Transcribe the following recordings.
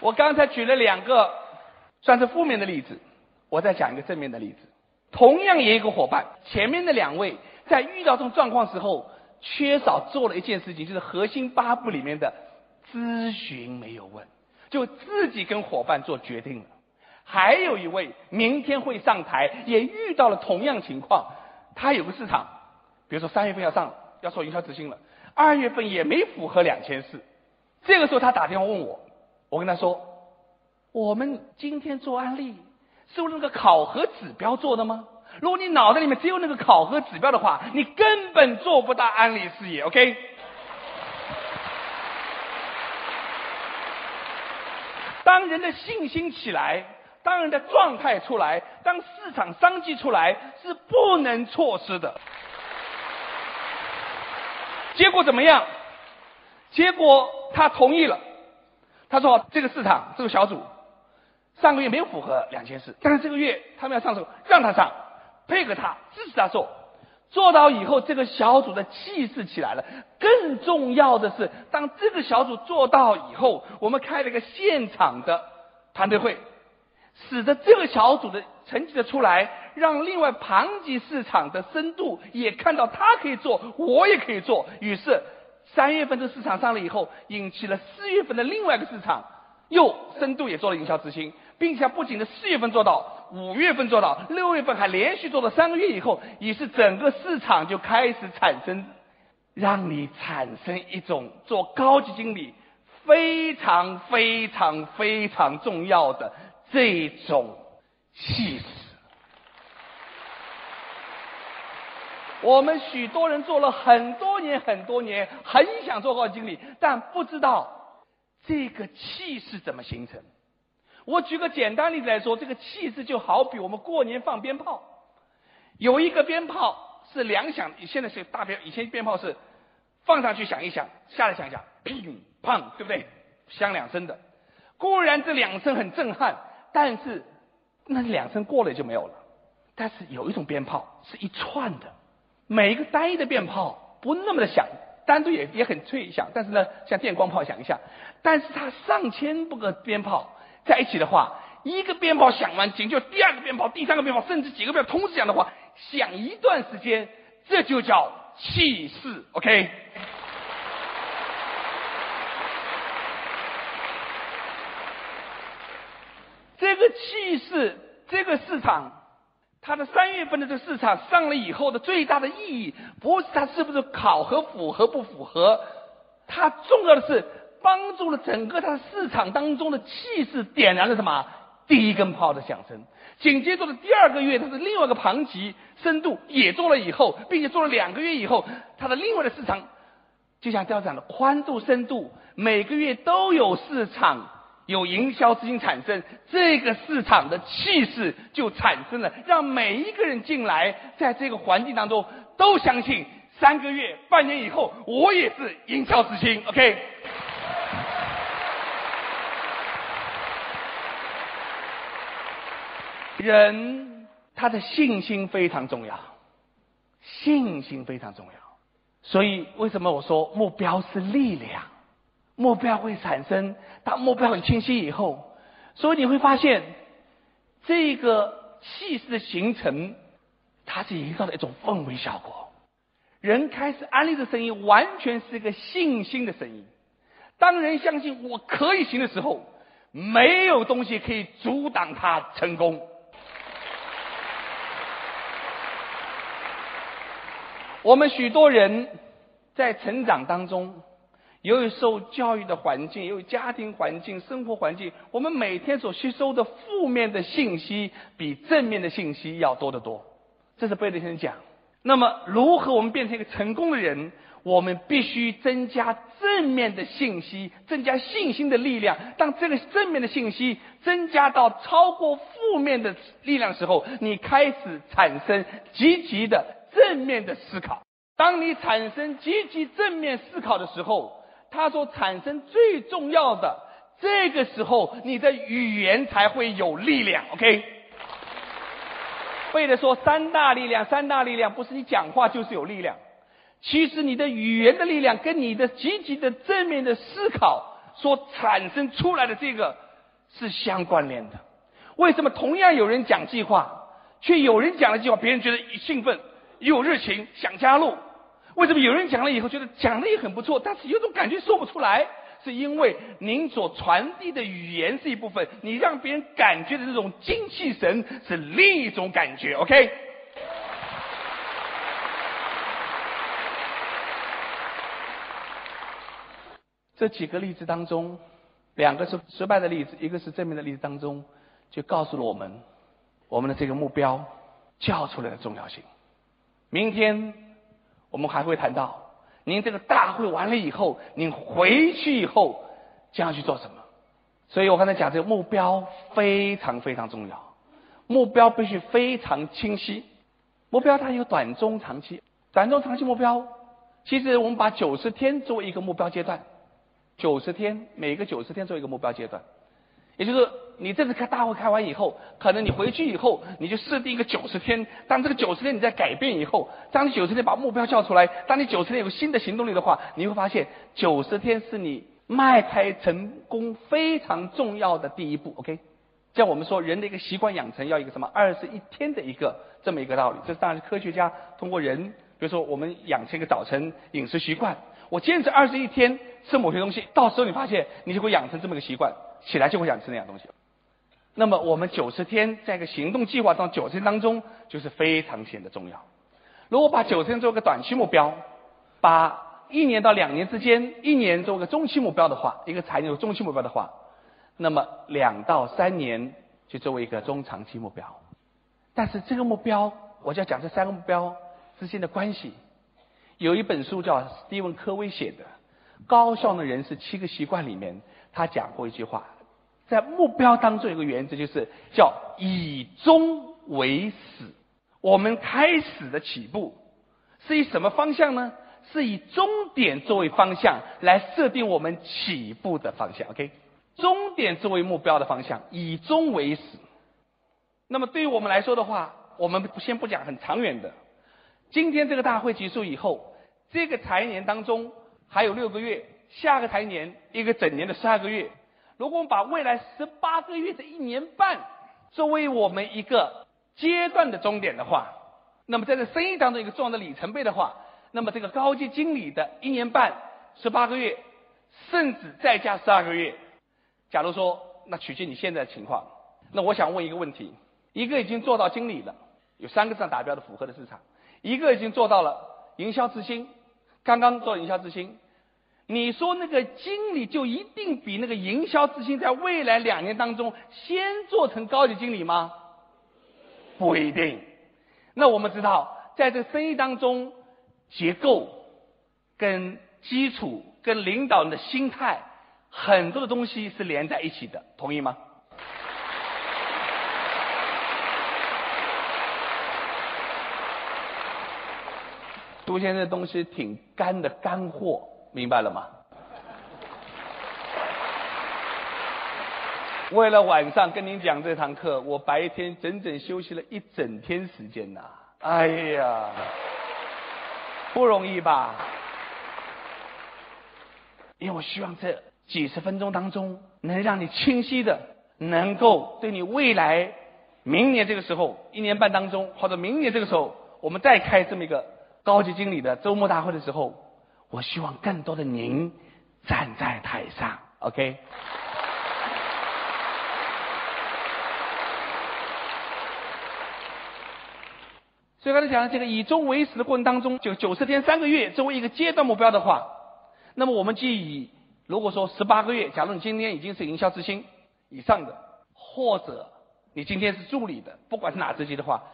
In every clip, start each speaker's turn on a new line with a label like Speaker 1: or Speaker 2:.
Speaker 1: 我刚才举了两个算是负面的例子，我再讲一个正面的例子。同样也有一个伙伴，前面的两位在遇到这种状况时候，缺少做了一件事情，就是核心八步里面的咨询没有问，就自己跟伙伴做决定了。还有一位明天会上台，也遇到了同样情况，他有个市场，比如说三月份要上，要做营销执行了，二月份也没符合两千四，这个时候他打电话问我，我跟他说，我们今天做案例。是用那个考核指标做的吗？如果你脑袋里面只有那个考核指标的话，你根本做不到安利事业。OK？当人的信心起来，当人的状态出来，当市场商机出来，是不能错失的。结果怎么样？结果他同意了。他说：“这个市场，这个小组。”上个月没有符合两千四，但是这个月他们要上手，让他上，配合他，支持他做，做到以后这个小组的气势起来了。更重要的是，当这个小组做到以后，我们开了一个现场的团队会，使得这个小组的成绩的出来，让另外庞级市场的深度也看到他可以做，我也可以做。于是三月份的市场上了以后，引起了四月份的另外一个市场，又深度也做了营销执行。并且不仅在四月份做到，五月份做到，六月份还连续做了三个月以后，也是整个市场就开始产生，让你产生一种做高级经理非常非常非常重要的这种气势。我们许多人做了很多年很多年，很想做高级经理，但不知道这个气势怎么形成。我举个简单例子来说，这个气势就好比我们过年放鞭炮，有一个鞭炮是两响，现在是大鞭，以前鞭炮是放上去响一响，下来响一响，乒乓，对不对？响两声的，固然这两声很震撼，但是那两声过了就没有了。但是有一种鞭炮是一串的，每一个单一的鞭炮不那么的响，单独也也很脆响，但是呢，像电光炮响一下，但是它上千不个鞭炮。在一起的话，一个鞭炮响完，紧就第二个鞭炮、第三个鞭炮，甚至几个鞭炮同时响的话，响一段时间，这就叫气势。OK，这个气势，这个市场，它的三月份的这个市场上了以后的最大的意义，不是它是不是考核符合不符合，它重要的是。帮助了整个它的市场当中的气势，点燃了什么？第一根炮的响声。紧接着的第二个月，它的另外一个盘级深度也做了以后，并且做了两个月以后，它的另外的市场，就像调整的宽度、深度，每个月都有市场有营销资金产生，这个市场的气势就产生了，让每一个人进来，在这个环境当中都相信，三个月、半年以后，我也是营销之星。OK。人他的信心非常重要，信心非常重要。所以为什么我说目标是力量？目标会产生，当目标很清晰以后，所以你会发现这个气势的形成，它是营造的一种氛围效果。人开始安利的声音，完全是一个信心的声音。当人相信我可以行的时候，没有东西可以阻挡他成功。我们许多人在成长当中，由于受教育的环境，由于家庭环境、生活环境，我们每天所吸收的负面的信息比正面的信息要多得多。这是贝德先生讲。那么，如何我们变成一个成功的人？我们必须增加正面的信息，增加信心的力量。当这个正面的信息增加到超过负面的力量时候，你开始产生积极的。正面的思考，当你产生积极正面思考的时候，它所产生最重要的，这个时候你的语言才会有力量。OK，为了说三大力量，三大力量不是你讲话就是有力量，其实你的语言的力量跟你的积极的正面的思考所产生出来的这个是相关联的。为什么同样有人讲计划，却有人讲了计划，别人觉得兴奋、有热情，想加入？为什么有人讲了以后觉得讲的也很不错，但是有种感觉说不出来？是因为您所传递的语言是一部分，你让别人感觉的这种精气神是另一种感觉。OK？这几个例子当中，两个是失败的例子，一个是正面的例子当中，就告诉了我们我们的这个目标叫出来的重要性。明天我们还会谈到。您这个大会完了以后，您回去以后将要去做什么？所以我刚才讲这个目标非常非常重要，目标必须非常清晰。目标它有短中长期，短中长期目标，其实我们把九十天作为一个目标阶段，九十天每个九十天作为一个目标阶段。也就是你这次开大会开完以后，可能你回去以后，你就设定一个九十天。当这个九十天你在改变以后，当你九十天把目标叫出来，当你九十天有新的行动力的话，你会发现九十天是你迈开成功非常重要的第一步。OK，像我们说人的一个习惯养成要一个什么二十一天的一个这么一个道理，这当然是科学家通过人，比如说我们养成一个早晨饮食习惯，我坚持二十一天吃某些东西，到时候你发现你就会养成这么个习惯。起来就会想吃那样东西了。那么我们九十天在一个行动计划当九十天当中就是非常显得重要。如果把九十天做个短期目标，把一年到两年之间一年做个中期目标的话，一个财年中期目标的话，那么两到三年就作为一个中长期目标。但是这个目标，我就要讲这三个目标之间的关系。有一本书叫斯蒂文科威写的《高效的人是七个习惯》里面。他讲过一句话，在目标当中有个原则，就是叫以终为始。我们开始的起步是以什么方向呢？是以终点作为方向来设定我们起步的方向。OK，终点作为目标的方向，以终为始。那么对于我们来说的话，我们先不讲很长远的。今天这个大会结束以后，这个财年当中还有六个月。下个财年一个整年的十二个月，如果我们把未来十八个月的一年半作为我们一个阶段的终点的话，那么在这生意当中一个重要的里程碑的话，那么这个高级经理的一年半十八个月，甚至再加十二个月，假如说那取决你现在的情况，那我想问一个问题：一个已经做到经理了，有三个上达标的符合的市场；一个已经做到了营销之星，刚刚做营销之星。你说那个经理就一定比那个营销之星在未来两年当中先做成高级经理吗？不一定。那我们知道，在这生意当中，结构、跟基础、跟领导人的心态，很多的东西是连在一起的，同意吗？杜先生的东西挺干的干货。明白了吗？为了晚上跟您讲这堂课，我白天整整休息了一整天时间呐！哎呀，不容易吧？因为我希望这几十分钟当中，能让你清晰的，能够对你未来明年这个时候一年半当中，或者明年这个时候，我们再开这么一个高级经理的周末大会的时候。我希望更多的您站在台上，OK。所以刚才讲的这个以终为始的过程当中，就九十天三个月作为一个阶段目标的话，那么我们就以如果说十八个月，假如你今天已经是营销之星以上的，或者你今天是助理的，不管是哪职级的话，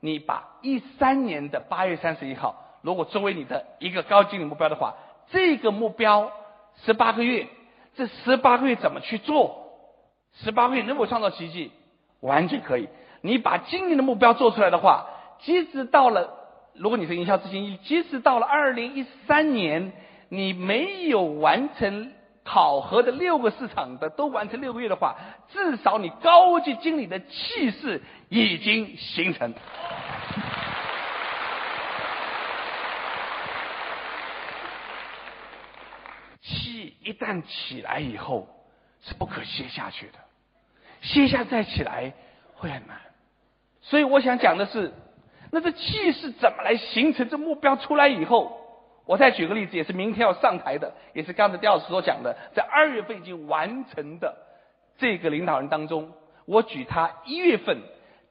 Speaker 1: 你把一三年的八月三十一号。如果作为你的一个高经理目标的话，这个目标十八个月，这十八个月怎么去做？十八个月能否创造奇迹？完全可以。你把今年的目标做出来的话，即使到了，如果你是营销执行，即使到了二零一三年，你没有完成考核的六个市场的都完成六个月的话，至少你高级经理的气势已经形成。气一旦起来以后，是不可歇下去的。歇下再起来会很难。所以我想讲的是，那这气势怎么来形成？这目标出来以后，我再举个例子，也是明天要上台的，也是刚才刁老师所讲的，在二月份已经完成的这个领导人当中，我举他一月份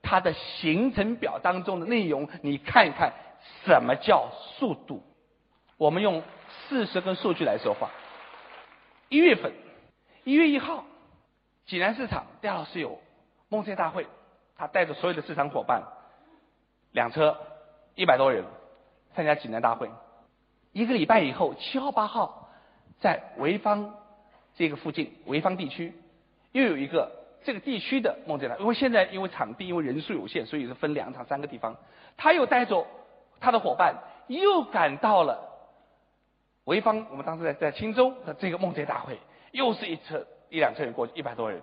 Speaker 1: 他的行程表当中的内容，你看一看什么叫速度。我们用事实跟数据来说话。一月份，一月一号，济南市场刁老师有梦界大会。他带着所有的市场伙伴，两车一百多人参加济南大会。一个礼拜以后，七号八号在潍坊这个附近潍坊地区又有一个这个地区的梦见大会因为现在因为场地因为人数有限，所以是分两场三个地方。他又带着他的伙伴又赶到了潍坊，我们当时在在青州的这个梦见大会，又是一车一辆车人过去一百多人。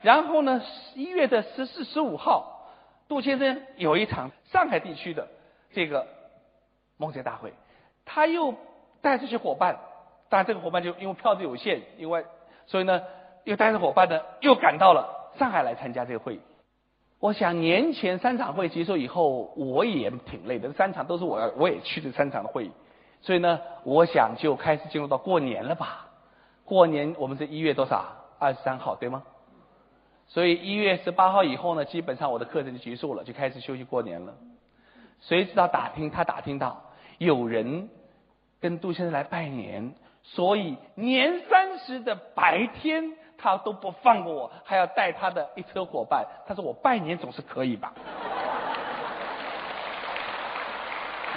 Speaker 1: 然后呢，一月的十四、十五号，杜先生有一场上海地区的这个梦想大会，他又带这些伙伴，当然这个伙伴就因为票子有限，因为所以呢，又带着伙伴呢，又赶到了上海来参加这个会议。我想年前三场会结束以后，我也挺累的，三场都是我要，我也去这三场的会议，所以呢，我想就开始进入到过年了吧？过年我们是一月多少？二十三号对吗？所以一月十八号以后呢，基本上我的课程就结束了，就开始休息过年了。谁知道打听他打听到有人跟杜先生来拜年，所以年三十的白天他都不放过我，还要带他的一车伙伴。他说我拜年总是可以吧？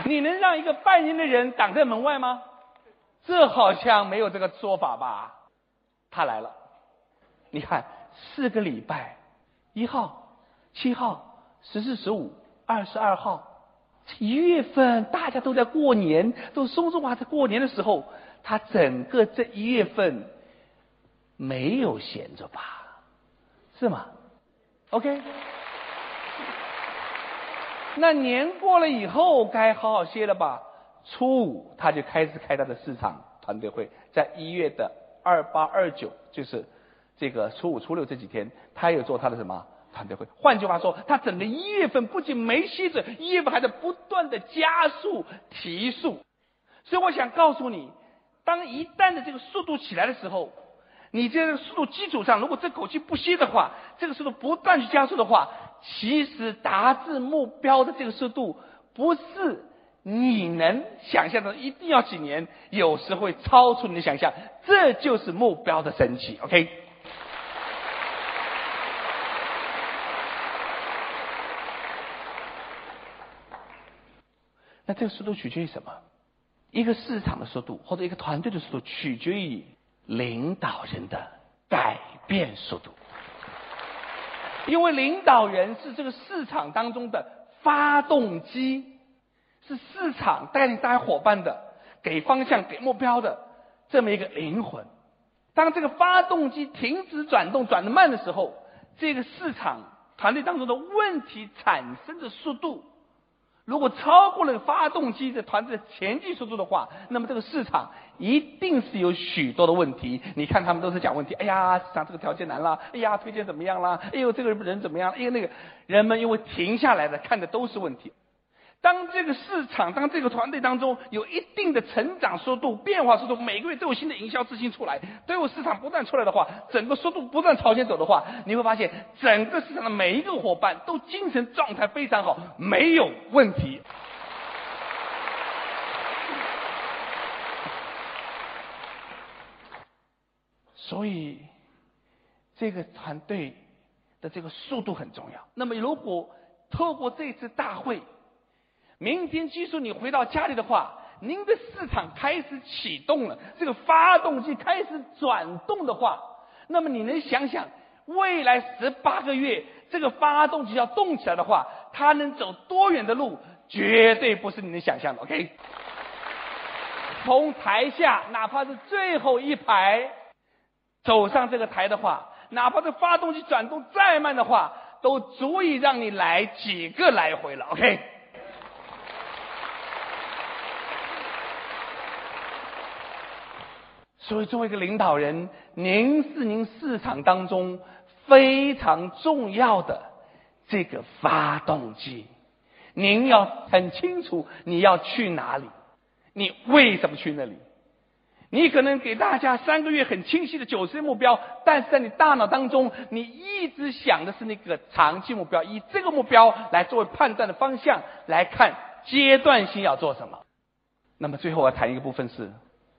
Speaker 1: 你能让一个拜年的人挡在门外吗？这好像没有这个说法吧？他来了，你看。四个礼拜，一号、七号、十四、十五、二十二号，一月份大家都在过年，都松松华在过年的时候，他整个这一月份没有闲着吧？是吗？OK，那年过了以后该好好歇了吧？初五他就开始开他的市场团队会，在一月的二八二九就是。这个初五、初六这几天，他有做他的什么团队会？换句话说，他整个一月份不仅没歇着，一月份还在不断的加速提速。所以我想告诉你，当一旦的这个速度起来的时候，你在这个速度基础上，如果这口气不歇的话，这个速度不断去加速的话，其实达至目标的这个速度，不是你能想象的，一定要几年，有时会超出你的想象。这就是目标的神奇。OK。那这个速度取决于什么？一个市场的速度，或者一个团队的速度，取决于领导人的改变速度。因为领导人是这个市场当中的发动机，是市场带领大家伙伴的、给方向、给目标的这么一个灵魂。当这个发动机停止转动、转的慢的时候，这个市场团队当中的问题产生的速度。如果超过了发动机的团队的前进速度的话，那么这个市场一定是有许多的问题。你看他们都是讲问题，哎呀，市场这个条件难了，哎呀，推荐怎么样了？哎呦，这个人怎么样？哎呦，那个人们因为停下来的看的都是问题。当这个市场，当这个团队当中有一定的成长速度、变化速度，每个月都有新的营销资金出来，都有市场不断出来的话，整个速度不断朝前走的话，你会发现整个市场的每一个伙伴都精神状态非常好，没有问题。所以，这个团队的这个速度很重要。那么，如果透过这次大会，明天，即使你回到家里的话，您的市场开始启动了，这个发动机开始转动的话，那么你能想想，未来十八个月，这个发动机要动起来的话，它能走多远的路？绝对不是你能想象的。OK，从台下，哪怕是最后一排走上这个台的话，哪怕这发动机转动再慢的话，都足以让你来几个来回了。OK。所以，作为一个领导人，您是您市场当中非常重要的这个发动机。您要很清楚你要去哪里，你为什么去那里？你可能给大家三个月很清晰的九十目标，但是在你大脑当中，你一直想的是那个长期目标，以这个目标来作为判断的方向来看阶段性要做什么。那么最后我要谈一个部分是，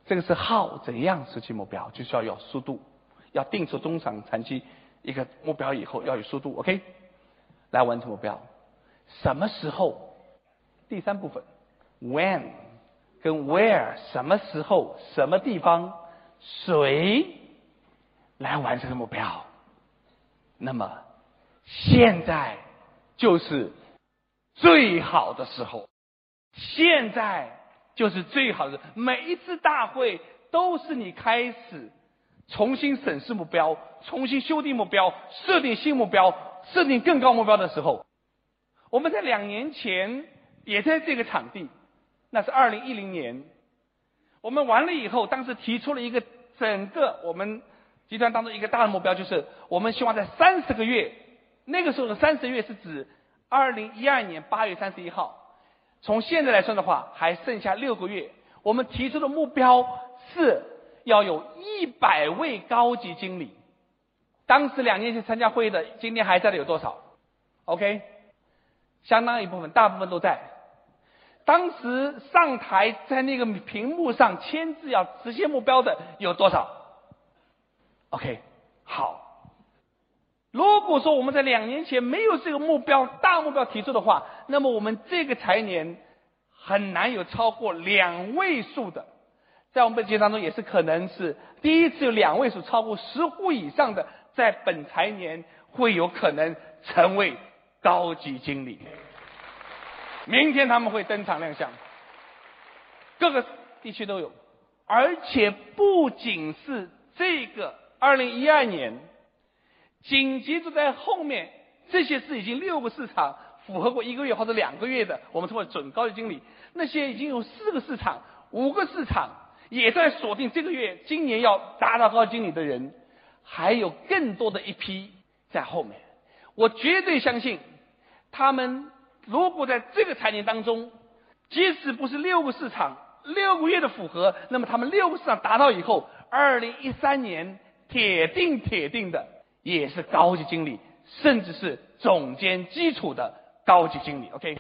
Speaker 1: 这个是耗怎样实现目标，就需要有速度，要定出中长长期一个目标以后要有速度，OK，来完成目标。什么时候？第三部分，when 跟 where 什么时候、什么地方、谁来完成目标？那么现在就是最好的时候，现在就是最好的。每一次大会都是你开始重新审视目标、重新修订目标、设定新目标、设定更高目标的时候。我们在两年前也在这个场地，那是二零一零年。我们完了以后，当时提出了一个整个我们集团当中一个大的目标，就是我们希望在三十个月，那个时候的三十个月是指二零一二年八月三十一号。从现在来算的话，还剩下六个月。我们提出的目标是要有一百位高级经理。当时两年前参加会议的，今天还在的有多少？OK。相当一部分，大部分都在。当时上台在那个屏幕上签字要实现目标的有多少？OK，如果说我们在两年前没有这个目标大目标提出的话，那么我们这个财年很难有超过两位数的。在我们本节当中也是可能是第一次有两位数超过十户以上的，在本财年会有可能成为。高级经理，明天他们会登场亮相，各个地区都有，而且不仅是这个二零一二年，紧接着在后面，这些是已经六个市场符合过一个月或者两个月的，我们称为准高级经理，那些已经有四个市场、五个市场也在锁定这个月今年要达到高级经理的人，还有更多的一批在后面，我绝对相信。他们如果在这个财年当中，即使不是六个市场六个月的符合，那么他们六个市场达到以后，二零一三年铁定铁定的也是高级经理，甚至是总监基础的高级经理。OK，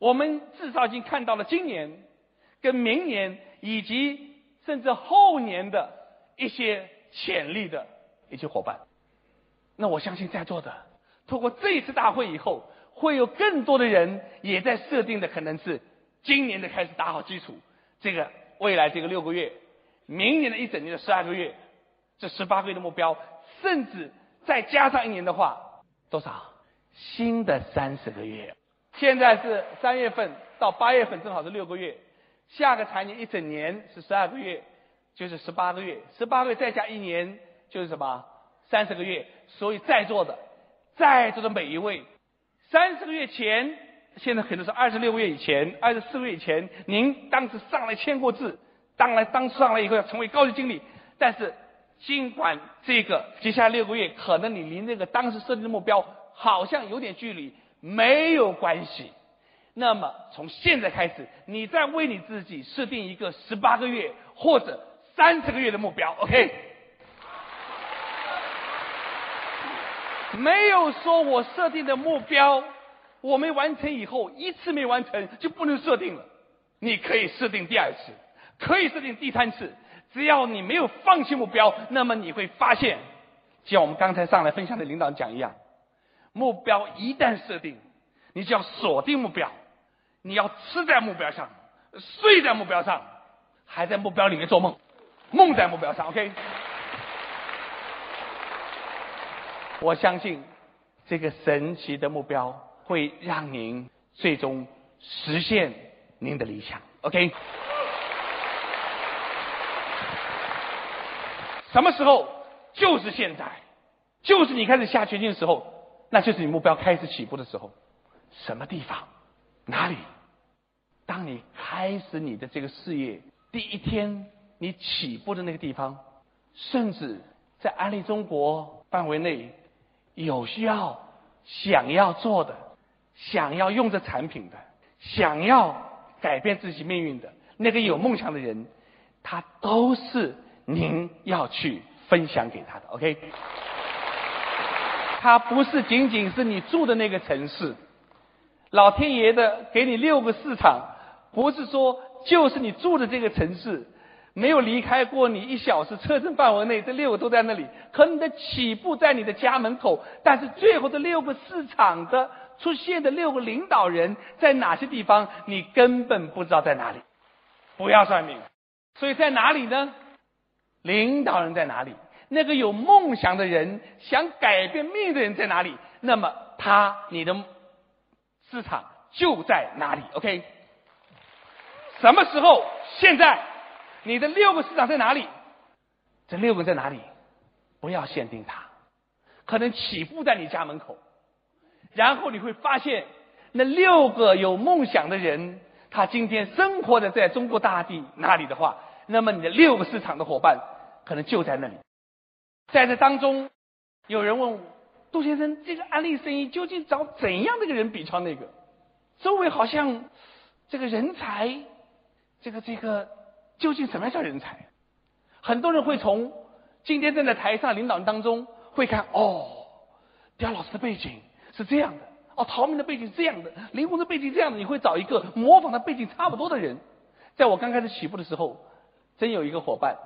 Speaker 1: 我们至少已经看到了今年跟明年以及。甚至后年的一些潜力的一些伙伴，那我相信在座的，通过这一次大会以后，会有更多的人也在设定的可能是今年的开始打好基础，这个未来这个六个月，明年的一整年的十二个月，这十八个月的目标，甚至再加上一年的话，多少？新的三十个月。现在是三月份到八月份，正好是六个月。下个财年一整年是十二个月，就是十八个月，十八个月再加一年就是什么？三十个月。所以在座的，在座的每一位，三十个月前，现在可能是二十六个月以前，二十四个月以前，您当时上来签过字，当然当上来以后要成为高级经理，但是尽管这个接下来六个月可能你离那个当时设定的目标好像有点距离，没有关系。那么从现在开始，你再为你自己设定一个十八个月或者三十个月的目标，OK？没有说我设定的目标我没完成以后一次没完成就不能设定了。你可以设定第二次，可以设定第三次，只要你没有放弃目标，那么你会发现，就像我们刚才上来分享的领导讲一样，目标一旦设定，你就要锁定目标。你要吃在目标上，睡在目标上，还在目标里面做梦，梦在目标上。OK，我相信这个神奇的目标会让您最终实现您的理想。OK，什么时候？就是现在，就是你开始下决心的时候，那就是你目标开始起步的时候。什么地方？哪里？当你开始你的这个事业第一天，你起步的那个地方，甚至在安利中国范围内，有需要、想要做的、想要用这产品的、想要改变自己命运的那个有梦想的人，他都是您要去分享给他的。OK，他不是仅仅是你住的那个城市，老天爷的给你六个市场。不是说就是你住的这个城市，没有离开过你一小时车程范围内，这六个都在那里。可你的起步在你的家门口，但是最后这六个市场的出现的六个领导人在哪些地方，你根本不知道在哪里。不要算命，所以在哪里呢？领导人在哪里？那个有梦想的人，想改变命运的人在哪里？那么他你的市场就在哪里？OK。什么时候？现在，你的六个市场在哪里？这六个在哪里？不要限定他，可能起步在你家门口，然后你会发现，那六个有梦想的人，他今天生活的在中国大地哪里的话，那么你的六个市场的伙伴可能就在那里。在这当中，有人问杜先生，这个安利生意究竟找怎样的一个人比超那个？周围好像这个人才。这个这个究竟什么叫人才？很多人会从今天站在台上领导人当中会看哦，刁老师的背景是这样的，哦，陶明的背景是这样的，林红的背景是这样的，你会找一个模仿的背景差不多的人。在我刚开始起步的时候，真有一个伙伴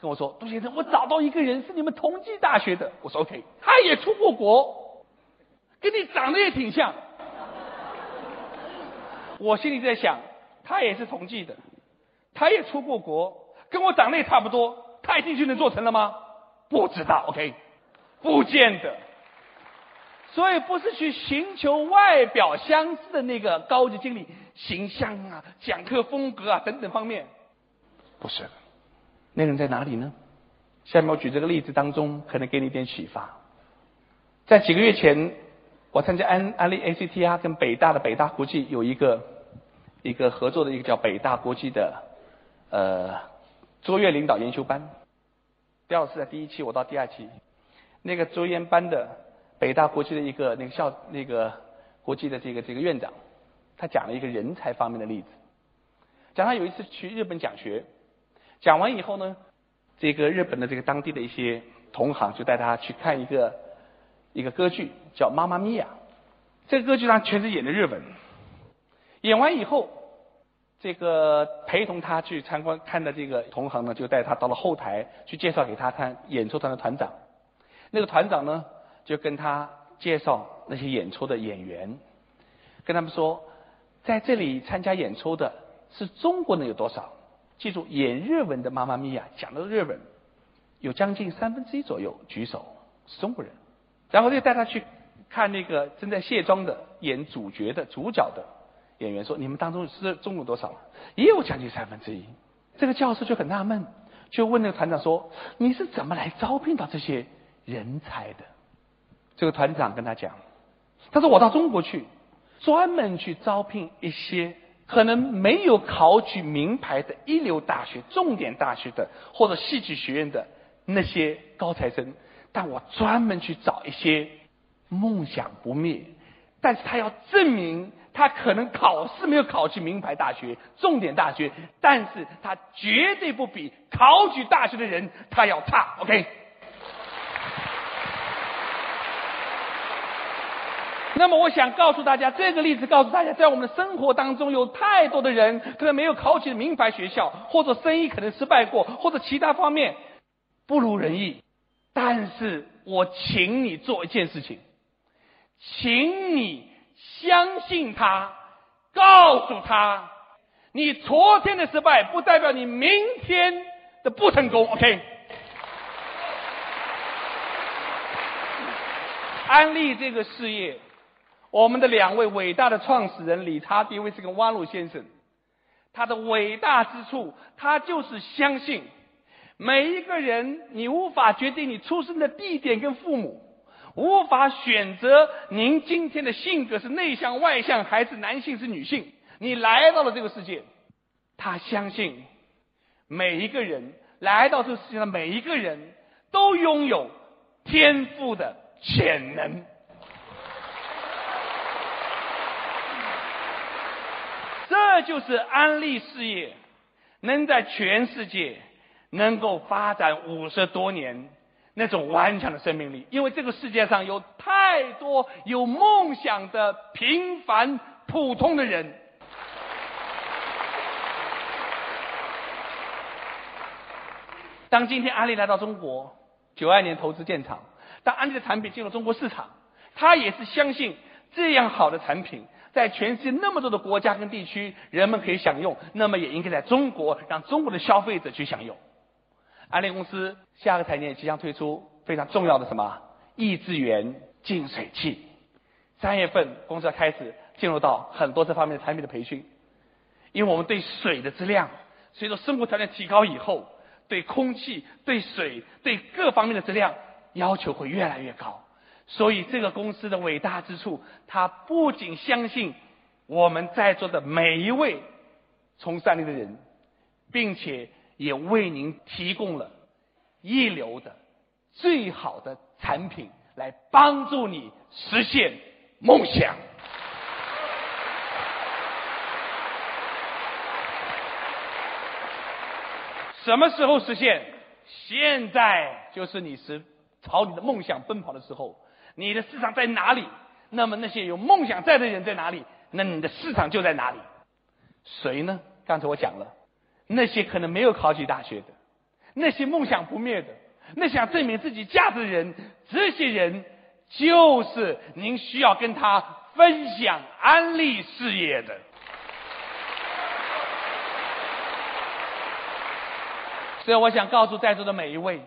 Speaker 1: 跟我说：“杜先生，我找到一个人是你们同济大学的。”我说：“OK。”他也出过国，跟你长得也挺像。我心里在想。他也是同济的，他也出过国，跟我长得也差不多。他一定就能做成了吗？不知道，OK，不见得。所以不是去寻求外表相似的那个高级经理形象啊、讲课风格啊等等方面，不是。那人在哪里呢？下面我举这个例子当中，可能给你一点启发。在几个月前，我参加安安利 ACTR，跟北大的北大国际有一个。一个合作的一个叫北大国际的呃卓越领导研修班，第二次在第一期，我到第二期，那个卓研班的北大国际的一个那个校那个国际的这个这个院长，他讲了一个人才方面的例子，讲他有一次去日本讲学，讲完以后呢，这个日本的这个当地的一些同行就带他去看一个一个歌剧叫《妈妈咪呀》，这个歌剧上全是演的日文。演完以后，这个陪同他去参观看的这个同行呢，就带他到了后台去介绍给他看演出团的团长。那个团长呢，就跟他介绍那些演出的演员，跟他们说，在这里参加演出的是中国人有多少？记住，演日文的妈妈咪呀，讲的日文，有将近三分之一左右举手是中国人。然后就带他去看那个正在卸妆的演主角的主角的。演员说：“你们当中是中国多少？也有将近三分之一。”这个教授就很纳闷，就问那个团长说：“你是怎么来招聘到这些人才的？”这个团长跟他讲：“他说我到中国去，专门去招聘一些可能没有考取名牌的一流大学、重点大学的或者戏剧学院的那些高材生，但我专门去找一些梦想不灭，但是他要证明。”他可能考试没有考取名牌大学、重点大学，但是他绝对不比考取大学的人他要差。OK。那么我想告诉大家，这个例子告诉大家，在我们的生活当中，有太多的人可能没有考取名牌学校，或者生意可能失败过，或者其他方面不如人意。但是我请你做一件事情，请你。相信他，告诉他，你昨天的失败不代表你明天的不成功。OK，安利这个事业，我们的两位伟大的创始人理查·迪维斯跟汪路先生，他的伟大之处，他就是相信每一个人，你无法决定你出生的地点跟父母。无法选择您今天的性格是内向外向还是男性是女性，你来到了这个世界，他相信每一个人来到这世界上，每一个人都拥有天赋的潜能。这就是安利事业能在全世界能够发展五十多年那种顽强的生命力，因为这个世界上有太多有梦想的平凡普通的人。当今天安利来到中国，九二年投资建厂，当安利的产品进入中国市场，他也是相信这样好的产品。在全世界那么多的国家跟地区，人们可以享用，那么也应该在中国让中国的消费者去享用。安利公司下个财年即将推出非常重要的什么益智源净水器。三月份公司要开始进入到很多这方面的产品的培训，因为我们对水的质量，随着生活条件提高以后，对空气、对水、对各方面的质量要求会越来越高。所以，这个公司的伟大之处，它不仅相信我们在座的每一位从善利的人，并且也为您提供了一流的、最好的产品，来帮助你实现梦想。什么时候实现？现在就是你是朝你的梦想奔跑的时候。你的市场在哪里？那么那些有梦想在的人在哪里？那你的市场就在哪里？谁呢？刚才我讲了，那些可能没有考取大学的，那些梦想不灭的，那想证明自己价值的人，这些人就是您需要跟他分享安利事业的。所以我想告诉在座的每一位，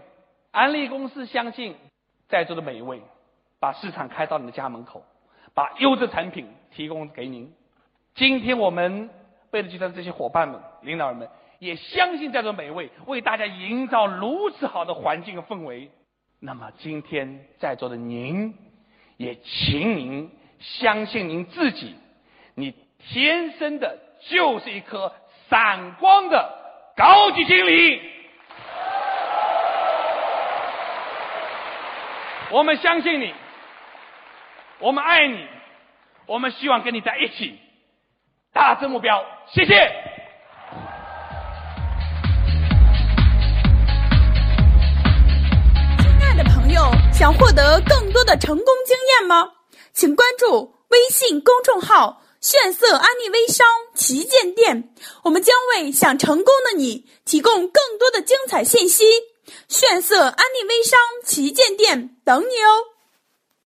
Speaker 1: 安利公司相信在座的每一位。把市场开到你的家门口，把优质产品提供给您。今天我们贝乐集团的这些伙伴们、领导人们，也相信在座每一位为大家营造如此好的环境和氛围。那么今天在座的您，也请您相信您自己，你天生的就是一颗闪光的高级经理。我们相信你。我们爱你，我们希望跟你在一起，达成目标。谢谢。
Speaker 2: 亲爱的朋友，想获得更多的成功经验吗？请关注微信公众号“炫色安利微商旗舰店”，我们将为想成功的你提供更多的精彩信息。炫色安利微商旗舰店等你哦。